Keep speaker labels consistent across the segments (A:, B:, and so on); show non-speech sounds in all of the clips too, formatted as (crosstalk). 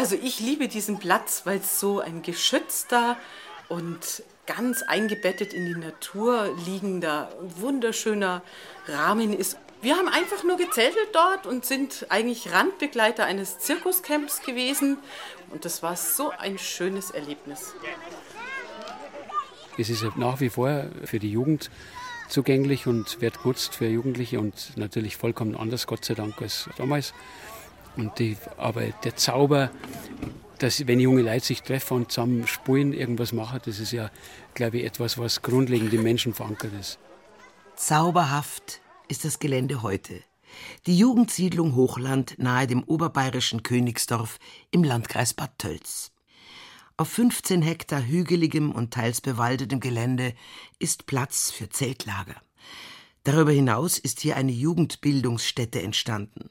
A: Also ich liebe diesen Platz, weil es so ein geschützter und ganz eingebettet in die Natur liegender, wunderschöner Rahmen ist. Wir haben einfach nur gezeltet dort und sind eigentlich Randbegleiter eines Zirkuscamps gewesen. Und das war so ein schönes Erlebnis.
B: Es ist nach wie vor für die Jugend zugänglich und wird genutzt für Jugendliche und natürlich vollkommen anders, Gott sei Dank, als damals. Und die, aber der Zauber, dass wenn junge Leute sich treffen und zusammen spielen, irgendwas machen, das ist ja, glaube ich, etwas, was grundlegend im Menschen verankert ist.
C: Zauberhaft ist das Gelände heute. Die Jugendsiedlung Hochland nahe dem oberbayerischen Königsdorf im Landkreis Bad Tölz. Auf 15 Hektar hügeligem und teils bewaldetem Gelände ist Platz für Zeltlager. Darüber hinaus ist hier eine Jugendbildungsstätte entstanden.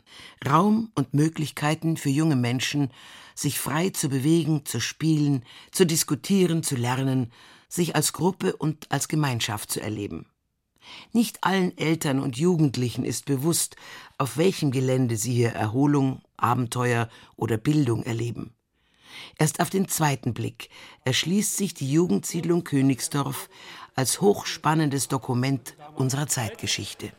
C: Raum und Möglichkeiten für junge Menschen, sich frei zu bewegen, zu spielen, zu diskutieren, zu lernen, sich als Gruppe und als Gemeinschaft zu erleben. Nicht allen Eltern und Jugendlichen ist bewusst, auf welchem Gelände sie hier Erholung, Abenteuer oder Bildung erleben. Erst auf den zweiten Blick erschließt sich die Jugendsiedlung Königsdorf als hochspannendes Dokument unserer Zeitgeschichte.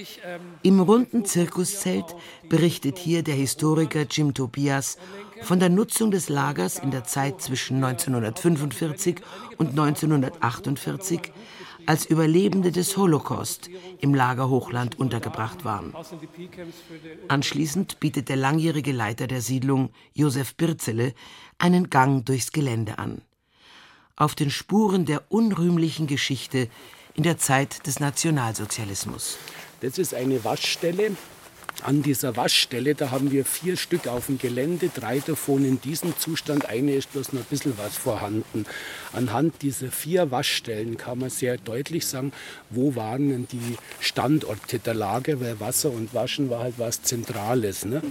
C: Ich, ähm, Im runden Zirkuszelt berichtet hier der Historiker Jim Tobias von der Nutzung des Lagers in der Zeit zwischen 1945 und 1948 als Überlebende des Holocaust im Lager Hochland untergebracht waren. Anschließend bietet der langjährige Leiter der Siedlung, Josef Birzele, einen Gang durchs Gelände an. Auf den Spuren der unrühmlichen Geschichte in der Zeit des Nationalsozialismus.
B: Das ist eine Waschstelle. An dieser Waschstelle, da haben wir vier Stück auf dem Gelände, drei davon in diesem Zustand, eine ist bloß noch ein bisschen was vorhanden. Anhand dieser vier Waschstellen kann man sehr deutlich sagen, wo waren denn die Standorte der Lager, weil Wasser und Waschen war halt was Zentrales. Ne?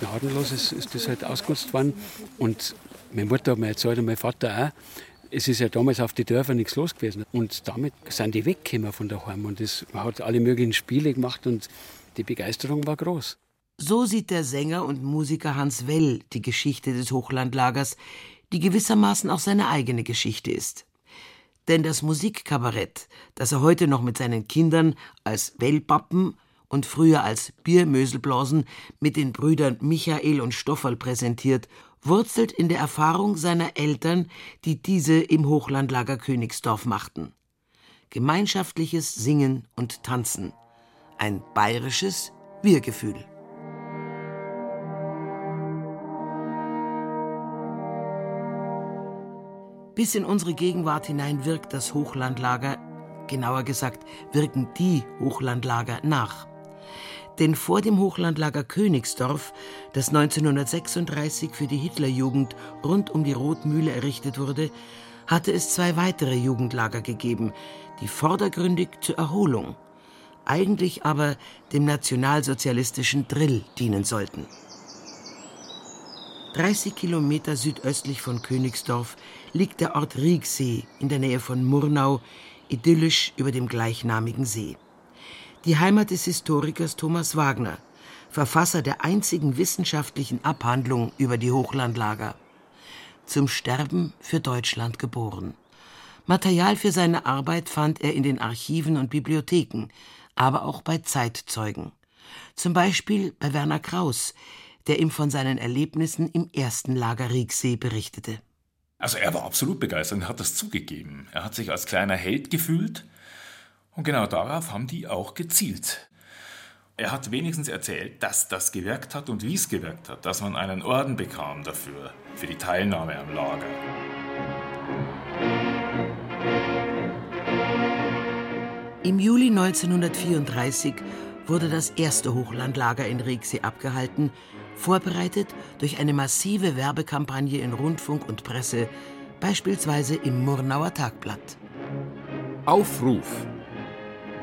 B: Gnadenlos ist, ist das halt ausgenutzt worden und meine Mutter hat mir erzählt und mein Vater auch, es ist ja damals auf die Dörfer nichts los gewesen. Und damit sind die weggekommen von daheim. Und man hat alle möglichen Spiele gemacht und die Begeisterung war groß.
C: So sieht der Sänger und Musiker Hans Well die Geschichte des Hochlandlagers, die gewissermaßen auch seine eigene Geschichte ist. Denn das Musikkabarett, das er heute noch mit seinen Kindern als Wellpappen und früher als Biermöselblasen mit den Brüdern Michael und Stoffel präsentiert wurzelt in der Erfahrung seiner Eltern, die diese im Hochlandlager Königsdorf machten. Gemeinschaftliches Singen und Tanzen. Ein bayerisches Wir-Gefühl. Bis in unsere Gegenwart hinein wirkt das Hochlandlager, genauer gesagt, wirken die Hochlandlager nach. Denn vor dem Hochlandlager Königsdorf, das 1936 für die Hitlerjugend rund um die Rotmühle errichtet wurde, hatte es zwei weitere Jugendlager gegeben, die vordergründig zur Erholung, eigentlich aber dem nationalsozialistischen Drill dienen sollten. 30 Kilometer südöstlich von Königsdorf liegt der Ort Riegsee in der Nähe von Murnau, idyllisch über dem gleichnamigen See die Heimat des Historikers Thomas Wagner, Verfasser der einzigen wissenschaftlichen Abhandlung über die Hochlandlager. Zum Sterben für Deutschland geboren. Material für seine Arbeit fand er in den Archiven und Bibliotheken, aber auch bei Zeitzeugen. Zum Beispiel bei Werner Kraus, der ihm von seinen Erlebnissen im ersten Lager Rieksee berichtete.
D: Also er war absolut begeistert und hat das zugegeben. Er hat sich als kleiner Held gefühlt und genau darauf haben die auch gezielt. Er hat wenigstens erzählt, dass das gewirkt hat und wie es gewirkt hat, dass man einen Orden bekam dafür, für die Teilnahme am Lager.
C: Im Juli 1934 wurde das erste Hochlandlager in Rieksee abgehalten, vorbereitet durch eine massive Werbekampagne in Rundfunk und Presse, beispielsweise im Murnauer Tagblatt.
E: Aufruf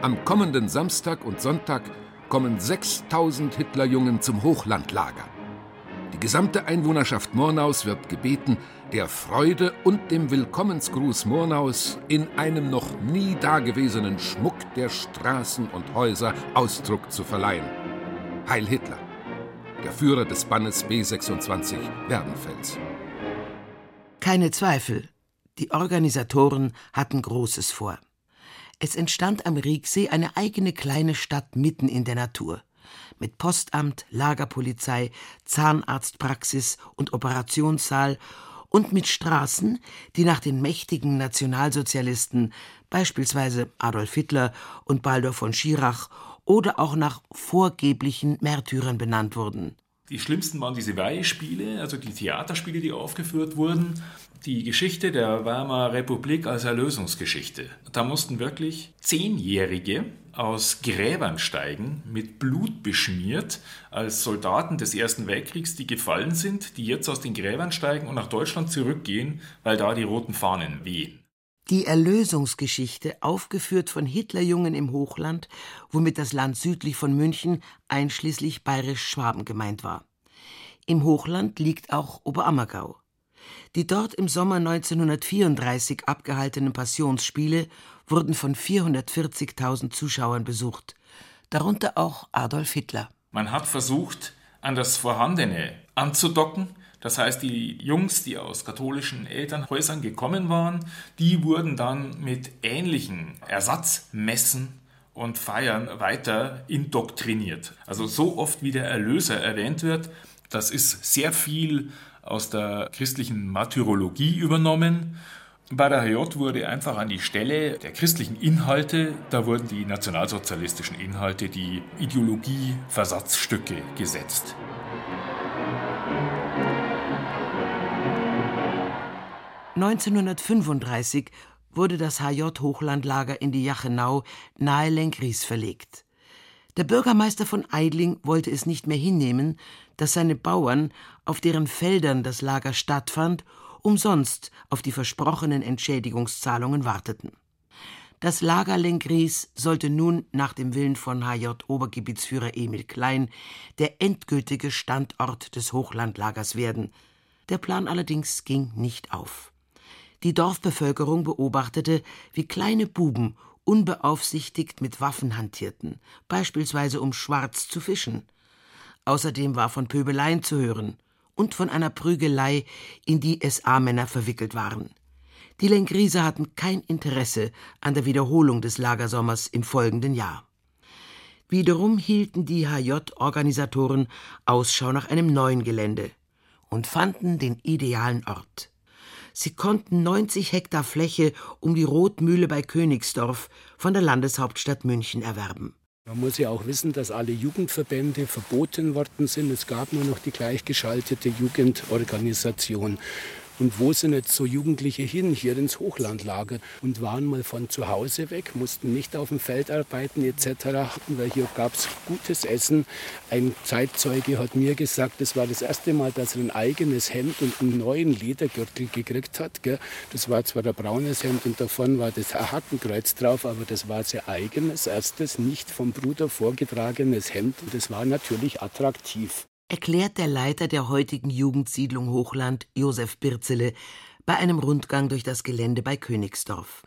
E: am kommenden Samstag und Sonntag kommen 6000 Hitlerjungen zum Hochlandlager. Die gesamte Einwohnerschaft Murnaus wird gebeten, der Freude und dem Willkommensgruß Murnaus in einem noch nie dagewesenen Schmuck der Straßen und Häuser Ausdruck zu verleihen. Heil Hitler! der Führer des Bannes B26 Werdenfels.
C: Keine Zweifel, die Organisatoren hatten Großes vor. Es entstand am Rieksee eine eigene kleine Stadt mitten in der Natur. Mit Postamt, Lagerpolizei, Zahnarztpraxis und Operationssaal und mit Straßen, die nach den mächtigen Nationalsozialisten, beispielsweise Adolf Hitler und Baldur von Schirach, oder auch nach vorgeblichen Märtyrern benannt wurden.
D: Die schlimmsten waren diese Weihespiele, also die Theaterspiele, die aufgeführt wurden. Die Geschichte der Weimarer Republik als Erlösungsgeschichte. Da mussten wirklich Zehnjährige aus Gräbern steigen, mit Blut beschmiert, als Soldaten des Ersten Weltkriegs, die gefallen sind, die jetzt aus den Gräbern steigen und nach Deutschland zurückgehen, weil da die roten Fahnen wehen.
C: Die Erlösungsgeschichte, aufgeführt von Hitlerjungen im Hochland, womit das Land südlich von München einschließlich bayerisch-Schwaben gemeint war. Im Hochland liegt auch Oberammergau. Die dort im Sommer 1934 abgehaltenen Passionsspiele wurden von 440.000 Zuschauern besucht, darunter auch Adolf Hitler.
D: Man hat versucht, an das Vorhandene anzudocken. Das heißt, die Jungs, die aus katholischen Elternhäusern gekommen waren, die wurden dann mit ähnlichen Ersatzmessen und Feiern weiter indoktriniert. Also so oft wie der Erlöser erwähnt wird, das ist sehr viel aus der christlichen Martyrologie übernommen. Bei der HJ wurde einfach an die Stelle der christlichen Inhalte, da wurden die nationalsozialistischen Inhalte, die Ideologie-Versatzstücke gesetzt.
C: (1935) wurde das HJ-Hochlandlager in die Jachenau nahe Lenkries verlegt. Der Bürgermeister von Eidling wollte es nicht mehr hinnehmen, dass seine Bauern, auf deren Feldern das Lager stattfand, umsonst auf die versprochenen Entschädigungszahlungen warteten. Das Lager Lenkries sollte nun nach dem Willen von HJ-Obergebietsführer Emil Klein der endgültige Standort des Hochlandlagers werden. Der Plan allerdings ging nicht auf. Die Dorfbevölkerung beobachtete, wie kleine Buben unbeaufsichtigt mit Waffen hantierten, beispielsweise um schwarz zu fischen. Außerdem war von Pöbeleien zu hören und von einer Prügelei, in die SA-Männer verwickelt waren. Die Lenkrieser hatten kein Interesse an der Wiederholung des Lagersommers im folgenden Jahr. Wiederum hielten die HJ-Organisatoren Ausschau nach einem neuen Gelände und fanden den idealen Ort. Sie konnten 90 Hektar Fläche um die Rotmühle bei Königsdorf von der Landeshauptstadt München erwerben.
B: Man muss ja auch wissen, dass alle Jugendverbände verboten worden sind. Es gab nur noch die gleichgeschaltete Jugendorganisation. Und wo sind jetzt so Jugendliche hin? Hier ins Hochlandlager und waren mal von zu Hause weg, mussten nicht auf dem Feld arbeiten etc., weil hier gab es gutes Essen. Ein Zeitzeuge hat mir gesagt, das war das erste Mal, dass er ein eigenes Hemd und einen neuen Ledergürtel gekriegt hat. Gell. Das war zwar ein braunes Hemd und davon war das Hakenkreuz drauf, aber das war sein eigenes, erstes, nicht vom Bruder vorgetragenes Hemd und das war natürlich attraktiv
C: erklärt der Leiter der heutigen Jugendsiedlung Hochland, Josef Birzele, bei einem Rundgang durch das Gelände bei Königsdorf.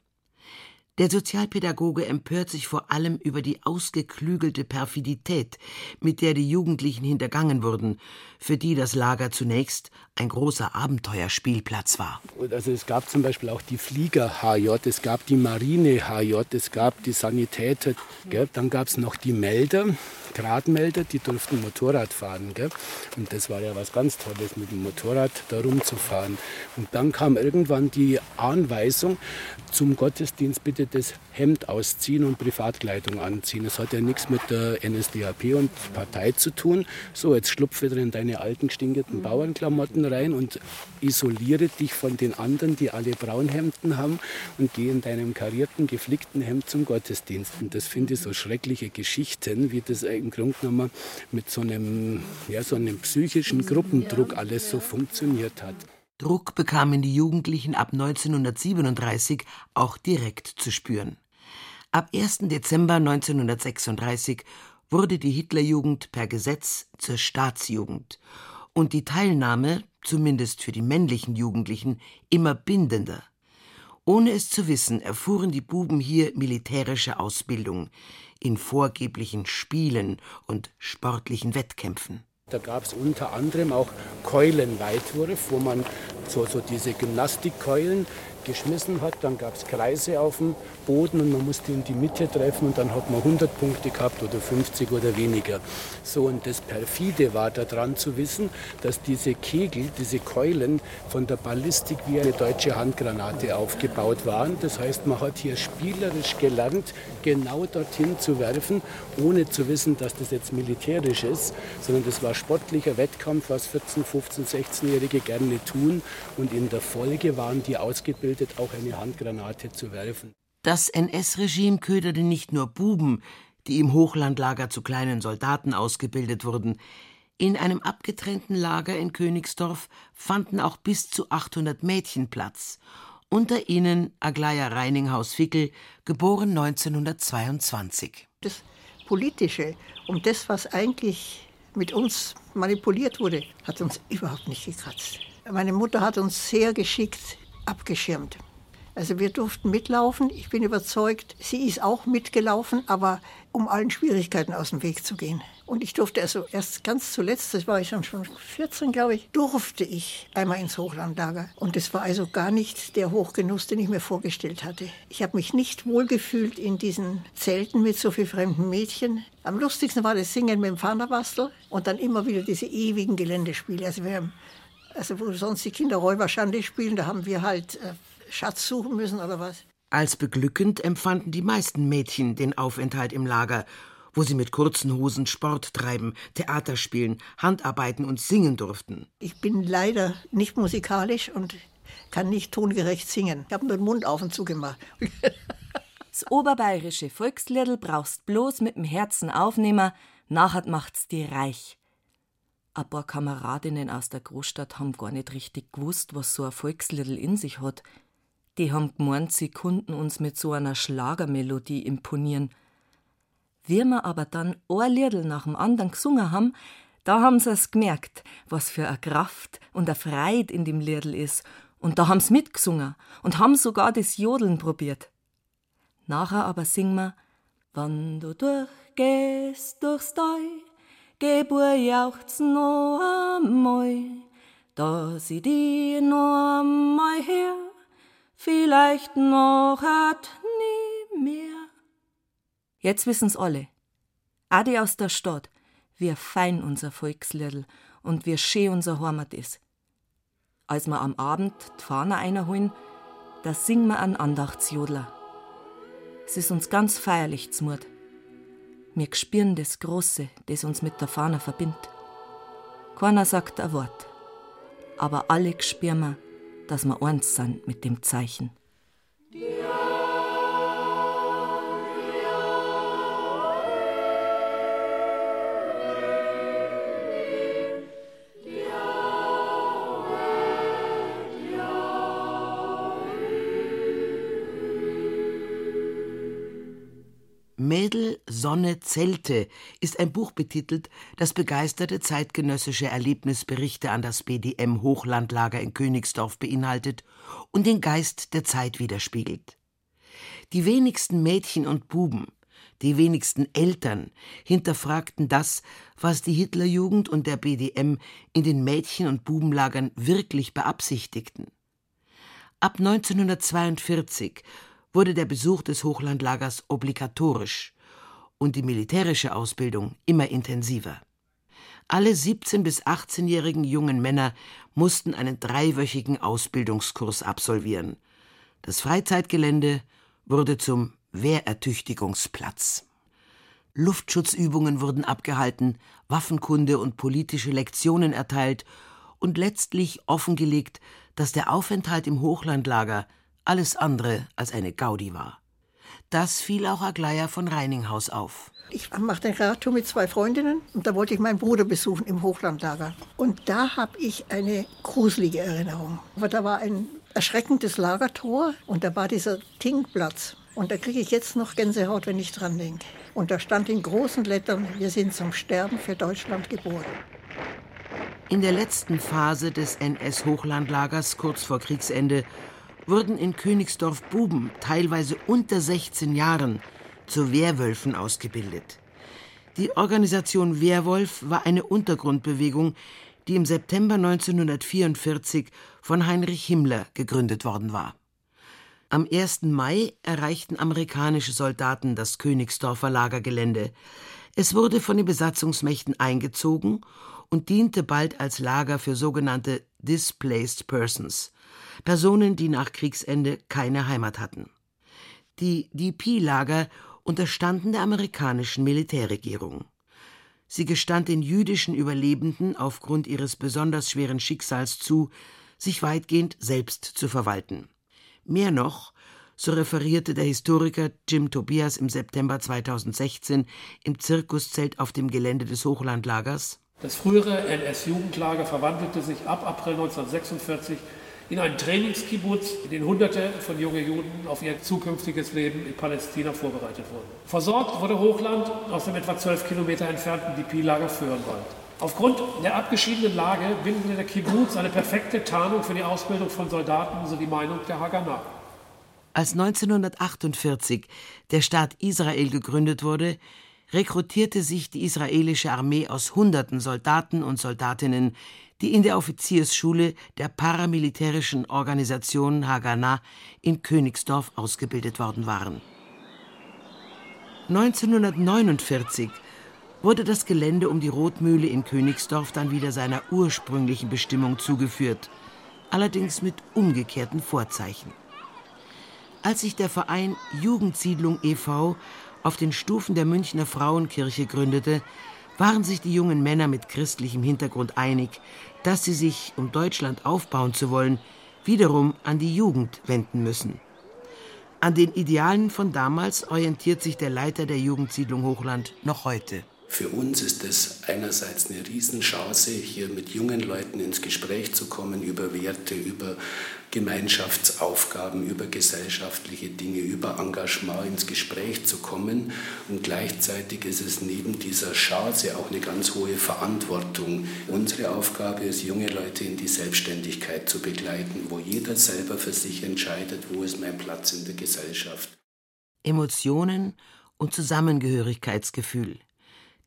C: Der Sozialpädagoge empört sich vor allem über die ausgeklügelte Perfidität, mit der die Jugendlichen hintergangen wurden, für die das Lager zunächst ein großer Abenteuerspielplatz war.
B: Also es gab zum Beispiel auch die Flieger HJ, es gab die Marine HJ, es gab die Sanitäter, gell? dann gab es noch die Melder, Gradmelder, die durften Motorrad fahren. Gell? Und das war ja was ganz Tolles, mit dem Motorrad da rumzufahren. Und dann kam irgendwann die Anweisung, zum Gottesdienst bitte das Hemd ausziehen und Privatkleidung anziehen. Das hat ja nichts mit der NSDAP und Partei zu tun. So, jetzt schlupf wieder in deine alten, stinkenden Bauernklamotten rein und isoliere dich von den anderen, die alle Braunhemden haben und geh in deinem karierten, geflickten Hemd zum Gottesdienst. Und das finde ich so schreckliche Geschichten, wie das im Grunde genommen mit so einem, ja, so einem psychischen Gruppendruck alles so funktioniert hat.
C: Druck bekamen die Jugendlichen ab 1937 auch direkt zu spüren. Ab 1. Dezember 1936 wurde die Hitlerjugend per Gesetz zur Staatsjugend und die Teilnahme, zumindest für die männlichen Jugendlichen, immer bindender. Ohne es zu wissen, erfuhren die Buben hier militärische Ausbildung in vorgeblichen Spielen und sportlichen Wettkämpfen.
B: Da gab es unter anderem auch Keulenweitwurf, wo man so, so diese Gymnastikkeulen geschmissen hat. Dann gab es Kreise auf dem Boden und man musste in die Mitte treffen und dann hat man 100 Punkte gehabt oder 50 oder weniger. So und das perfide war daran zu wissen, dass diese Kegel, diese Keulen von der Ballistik wie eine deutsche Handgranate aufgebaut waren. Das heißt, man hat hier spielerisch gelernt, genau dorthin zu werfen, ohne zu wissen, dass das jetzt militärisch ist, sondern das war sportlicher Wettkampf, was 14, 15, 16-Jährige gerne tun und in der Folge waren die ausgebildet ausgebildet, auch eine Handgranate zu werfen.
C: Das NS-Regime köderte nicht nur Buben, die im Hochlandlager zu kleinen Soldaten ausgebildet wurden. In einem abgetrennten Lager in Königsdorf fanden auch bis zu 800 Mädchen Platz. Unter ihnen Aglaya Reininghaus-Fickel, geboren 1922.
F: Das Politische und das, was eigentlich mit uns manipuliert wurde, hat uns überhaupt nicht gekratzt. Meine Mutter hat uns sehr geschickt abgeschirmt. Also wir durften mitlaufen. Ich bin überzeugt, sie ist auch mitgelaufen, aber um allen Schwierigkeiten aus dem Weg zu gehen. Und ich durfte also erst ganz zuletzt, das war ich dann schon 14, glaube ich, durfte ich einmal ins Hochlandlager. Und es war also gar nicht der Hochgenuss, den ich mir vorgestellt hatte. Ich habe mich nicht wohlgefühlt in diesen Zelten mit so vielen fremden Mädchen. Am lustigsten war das Singen mit dem Fahnerbastel und dann immer wieder diese ewigen Geländespiele. Also wir haben also wo sonst die Kinder Räuberschande spielen, da haben wir halt äh, Schatz suchen müssen oder was.
C: Als beglückend empfanden die meisten Mädchen den Aufenthalt im Lager, wo sie mit kurzen Hosen Sport treiben, Theater spielen, Handarbeiten und singen durften.
F: Ich bin leider nicht musikalisch und kann nicht tongerecht singen. Ich habe nur den Mund auf und zu gemacht. (laughs)
G: das oberbayerische Volksliedl brauchst bloß mit dem Herzen aufnehmen, nachher macht's dir reich. Ein paar Kameradinnen aus der Großstadt haben gar nicht richtig gewusst, was so ein Volksliedl in sich hat. Die haben gemeint, sie konnten uns mit so einer Schlagermelodie imponieren. Wie wir aber dann ein Liedl nach dem anderen gesungen haben, da haben sie es gemerkt, was für eine Kraft und eine Freude in dem Liedl ist. Und da haben sie mitgesungen und haben sogar das Jodeln probiert. Nachher aber singen wir, wann du durchgehst durchs Tal, Gebur jauchzen noch einmal, dass ich die noch einmal her, vielleicht noch hat nie mehr. Jetzt wissen's alle. Adi aus der Stadt, wie fein unser Volksliedl und wie schön unser Heimat ist. Als wir am Abend die Fahne einholen, da singen wir an Andachtsjodler. Es ist uns ganz feierlich zumut. Wir spüren das Große, das uns mit der Fahne verbindet. Keiner sagt ein Wort, aber alle spüren wir, dass wir eins sind mit dem Zeichen.
C: Sonne, Zelte ist ein Buch betitelt, das begeisterte zeitgenössische Erlebnisberichte an das BDM Hochlandlager in Königsdorf beinhaltet und den Geist der Zeit widerspiegelt. Die wenigsten Mädchen und Buben, die wenigsten Eltern hinterfragten das, was die Hitlerjugend und der BDM in den Mädchen- und Bubenlagern wirklich beabsichtigten. Ab 1942 wurde der Besuch des Hochlandlagers obligatorisch und die militärische Ausbildung immer intensiver. Alle 17- bis 18-jährigen jungen Männer mussten einen dreiwöchigen Ausbildungskurs absolvieren. Das Freizeitgelände wurde zum Wehrertüchtigungsplatz. Luftschutzübungen wurden abgehalten, Waffenkunde und politische Lektionen erteilt und letztlich offengelegt, dass der Aufenthalt im Hochlandlager alles andere als eine Gaudi war. Das fiel auch Aglaya von Reininghaus auf.
F: Ich machte eine Radtour mit zwei Freundinnen und da wollte ich meinen Bruder besuchen im Hochlandlager. Und da habe ich eine gruselige Erinnerung. Aber da war ein erschreckendes Lagertor und da war dieser Tingplatz. Und da kriege ich jetzt noch Gänsehaut, wenn ich dran denke. Und da stand in großen Lettern, wir sind zum Sterben für Deutschland geboren.
C: In der letzten Phase des NS-Hochlandlagers kurz vor Kriegsende wurden in Königsdorf Buben, teilweise unter 16 Jahren, zu Wehrwölfen ausgebildet. Die Organisation Wehrwolf war eine Untergrundbewegung, die im September 1944 von Heinrich Himmler gegründet worden war. Am 1. Mai erreichten amerikanische Soldaten das Königsdorfer Lagergelände. Es wurde von den Besatzungsmächten eingezogen und diente bald als Lager für sogenannte Displaced Persons, Personen, die nach Kriegsende keine Heimat hatten. Die DP-Lager unterstanden der amerikanischen Militärregierung. Sie gestand den jüdischen Überlebenden aufgrund ihres besonders schweren Schicksals zu, sich weitgehend selbst zu verwalten. Mehr noch, so referierte der Historiker Jim Tobias im September 2016 im Zirkuszelt auf dem Gelände des Hochlandlagers.
H: Das frühere NS-Jugendlager verwandelte sich ab April 1946 in einen Trainingskibbutz, in dem Hunderte von jungen Juden auf ihr zukünftiges Leben in Palästina vorbereitet wurden. Versorgt wurde Hochland aus dem etwa zwölf Kilometer entfernten DP-Lager Föhrenwald. Aufgrund der abgeschiedenen Lage bildete der Kibbutz eine perfekte Tarnung für die Ausbildung von Soldaten, so die Meinung der Haganah.
C: Als 1948 der Staat Israel gegründet wurde, rekrutierte sich die israelische Armee aus Hunderten Soldaten und Soldatinnen, die in der Offiziersschule der paramilitärischen Organisation Haganah in Königsdorf ausgebildet worden waren. 1949 wurde das Gelände um die Rotmühle in Königsdorf dann wieder seiner ursprünglichen Bestimmung zugeführt, allerdings mit umgekehrten Vorzeichen. Als sich der Verein Jugendsiedlung e.V. auf den Stufen der Münchner Frauenkirche gründete, waren sich die jungen Männer mit christlichem Hintergrund einig, dass sie sich, um Deutschland aufbauen zu wollen, wiederum an die Jugend wenden müssen. An den Idealen von damals orientiert sich der Leiter der Jugendsiedlung Hochland noch heute.
I: Für uns ist es einerseits eine Riesenchance, hier mit jungen Leuten ins Gespräch zu kommen über Werte, über Gemeinschaftsaufgaben, über gesellschaftliche Dinge, über Engagement ins Gespräch zu kommen. Und gleichzeitig ist es neben dieser Chance auch eine ganz hohe Verantwortung. Unsere Aufgabe ist, junge Leute in die Selbstständigkeit zu begleiten, wo jeder selber für sich entscheidet, wo ist mein Platz in der Gesellschaft.
C: Emotionen und Zusammengehörigkeitsgefühl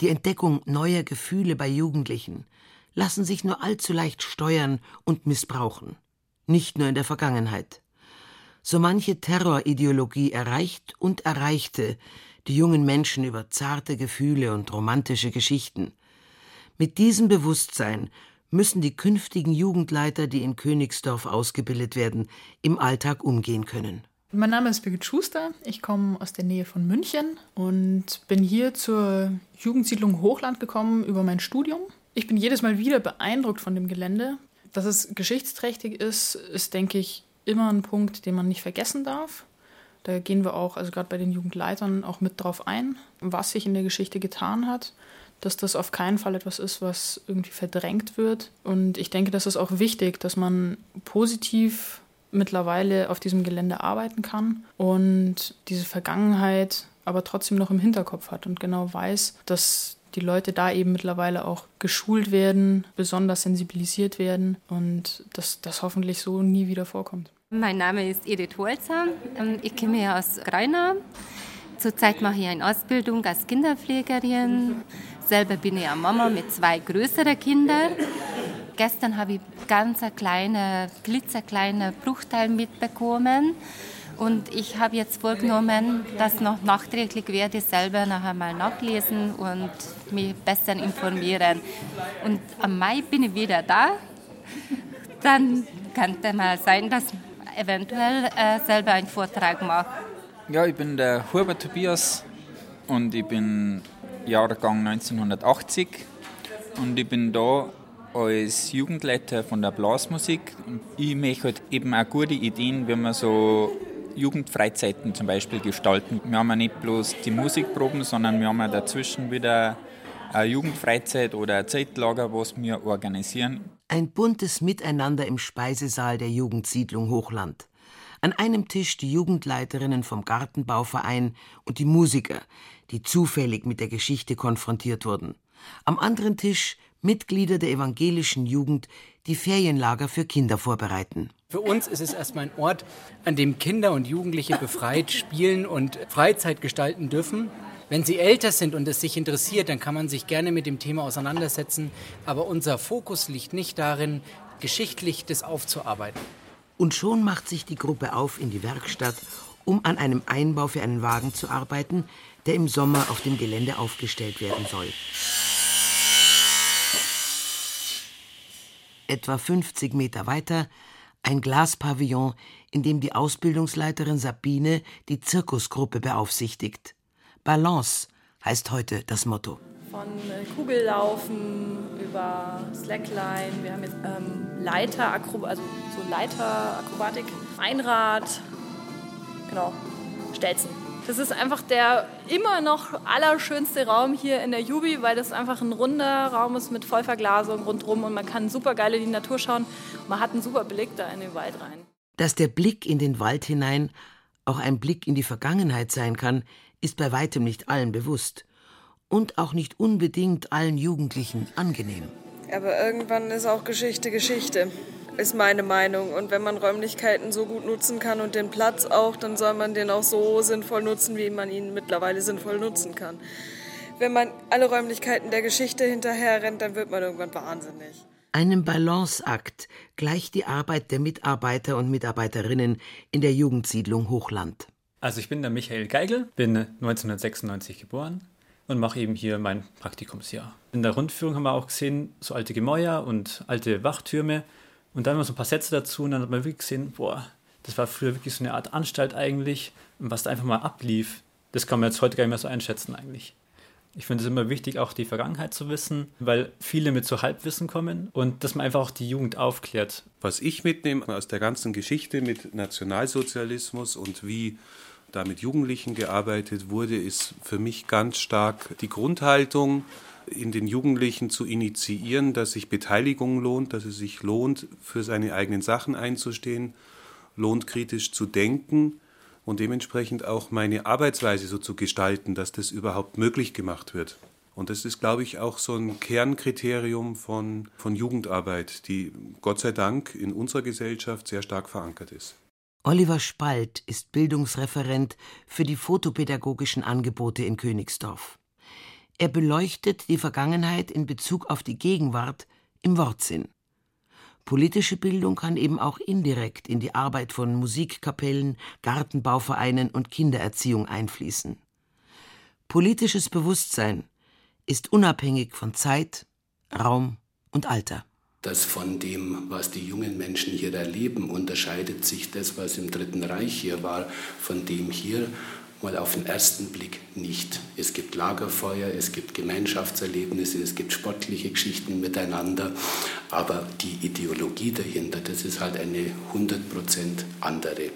C: die Entdeckung neuer Gefühle bei Jugendlichen lassen sich nur allzu leicht steuern und missbrauchen, nicht nur in der Vergangenheit. So manche Terrorideologie erreicht und erreichte die jungen Menschen über zarte Gefühle und romantische Geschichten. Mit diesem Bewusstsein müssen die künftigen Jugendleiter, die in Königsdorf ausgebildet werden, im Alltag umgehen können.
J: Mein Name ist Birgit Schuster. Ich komme aus der Nähe von München und bin hier zur Jugendsiedlung Hochland gekommen über mein Studium. Ich bin jedes Mal wieder beeindruckt von dem Gelände. Dass es geschichtsträchtig ist, ist, denke ich, immer ein Punkt, den man nicht vergessen darf. Da gehen wir auch, also gerade bei den Jugendleitern, auch mit drauf ein, was sich in der Geschichte getan hat. Dass das auf keinen Fall etwas ist, was irgendwie verdrängt wird. Und ich denke, das ist auch wichtig, dass man positiv mittlerweile auf diesem Gelände arbeiten kann und diese Vergangenheit aber trotzdem noch im Hinterkopf hat und genau weiß, dass die Leute da eben mittlerweile auch geschult werden, besonders sensibilisiert werden und dass das hoffentlich so nie wieder vorkommt.
K: Mein Name ist Edith Holzer. Ähm, ich komme aus Greunau. Zurzeit mache ich eine Ausbildung als Kinderpflegerin. Selber bin ich eine Mama mit zwei größeren Kindern. Gestern habe ich ganz ein kleiner, glitzerkleiner Bruchteil mitbekommen. Und ich habe jetzt vorgenommen, dass noch nachträglich werde ich selber noch einmal nachlesen und mich besser informieren. Und am Mai bin ich wieder da. Dann könnte mal sein, dass ich eventuell äh, selber einen Vortrag mache.
L: Ja, ich bin der Hubert Tobias und ich bin Jahrgang 1980 und ich bin da als Jugendleiter von der Blasmusik. Ich möchte halt eben auch gute Ideen, wie man so Jugendfreizeiten zum Beispiel gestalten. Wir haben ja nicht bloß die Musikproben, sondern wir haben ja dazwischen wieder eine Jugendfreizeit oder ein Zeitlager, was wir organisieren.
C: Ein buntes Miteinander im Speisesaal der Jugendsiedlung Hochland. An einem Tisch die Jugendleiterinnen vom Gartenbauverein und die Musiker, die zufällig mit der Geschichte konfrontiert wurden. Am anderen Tisch Mitglieder der evangelischen Jugend, die Ferienlager für Kinder vorbereiten.
M: Für uns ist es erstmal ein Ort, an dem Kinder und Jugendliche befreit spielen und Freizeit gestalten dürfen. Wenn Sie älter sind und es sich interessiert, dann kann man sich gerne mit dem Thema auseinandersetzen. Aber unser Fokus liegt nicht darin, geschichtlich das aufzuarbeiten.
C: Und schon macht sich die Gruppe auf in die Werkstatt, um an einem Einbau für einen Wagen zu arbeiten, der im Sommer auf dem Gelände aufgestellt werden soll. Etwa 50 Meter weiter ein Glaspavillon, in dem die Ausbildungsleiterin Sabine die Zirkusgruppe beaufsichtigt. Balance heißt heute das Motto.
N: Von äh, Kugellaufen über Slackline, wir haben jetzt ähm, Leiter, also so Leiterakrobatik, Einrad, genau, Stelzen. Das ist einfach der immer noch allerschönste Raum hier in der Jubi, weil das einfach ein runder Raum ist mit Vollverglasung rundherum und man kann super geil in die Natur schauen. Man hat einen super Blick da in den Wald rein.
C: Dass der Blick in den Wald hinein auch ein Blick in die Vergangenheit sein kann, ist bei weitem nicht allen bewusst. Und auch nicht unbedingt allen Jugendlichen angenehm.
O: Aber irgendwann ist auch Geschichte Geschichte ist meine Meinung. Und wenn man Räumlichkeiten so gut nutzen kann und den Platz auch, dann soll man den auch so sinnvoll nutzen, wie man ihn mittlerweile sinnvoll nutzen kann. Wenn man alle Räumlichkeiten der Geschichte hinterher rennt, dann wird man irgendwann wahnsinnig.
C: Einem Balanceakt gleicht die Arbeit der Mitarbeiter und Mitarbeiterinnen in der Jugendsiedlung Hochland.
P: Also ich bin der Michael Geigel, bin 1996 geboren und mache eben hier mein Praktikumsjahr. In der Rundführung haben wir auch gesehen, so alte Gemäuer und alte Wachtürme. Und dann immer so ein paar Sätze dazu und dann hat man wirklich gesehen, boah, das war früher wirklich so eine Art Anstalt eigentlich. Und was da einfach mal ablief, das kann man jetzt heute gar nicht mehr so einschätzen eigentlich. Ich finde es immer wichtig, auch die Vergangenheit zu wissen, weil viele mit so Halbwissen kommen und dass man einfach auch die Jugend aufklärt.
Q: Was ich mitnehme aus der ganzen Geschichte mit Nationalsozialismus und wie da mit Jugendlichen gearbeitet wurde, ist für mich ganz stark die Grundhaltung, in den Jugendlichen zu initiieren, dass sich Beteiligung lohnt, dass es sich lohnt, für seine eigenen Sachen einzustehen, lohnt kritisch zu denken und dementsprechend auch meine Arbeitsweise so zu gestalten, dass das überhaupt möglich gemacht wird. Und das ist, glaube ich, auch so ein Kernkriterium von, von Jugendarbeit, die Gott sei Dank in unserer Gesellschaft sehr stark verankert ist.
C: Oliver Spalt ist Bildungsreferent für die fotopädagogischen Angebote in Königsdorf. Er beleuchtet die Vergangenheit in Bezug auf die Gegenwart im Wortsinn. Politische Bildung kann eben auch indirekt in die Arbeit von Musikkapellen, Gartenbauvereinen und Kindererziehung einfließen. Politisches Bewusstsein ist unabhängig von Zeit, Raum und Alter.
I: Das von dem, was die jungen Menschen hier erleben, unterscheidet sich das, was im Dritten Reich hier war, von dem hier mal auf den ersten Blick nicht. Es gibt Lagerfeuer, es gibt Gemeinschaftserlebnisse, es gibt sportliche Geschichten miteinander, aber die Ideologie dahinter, das ist halt eine 100% andere.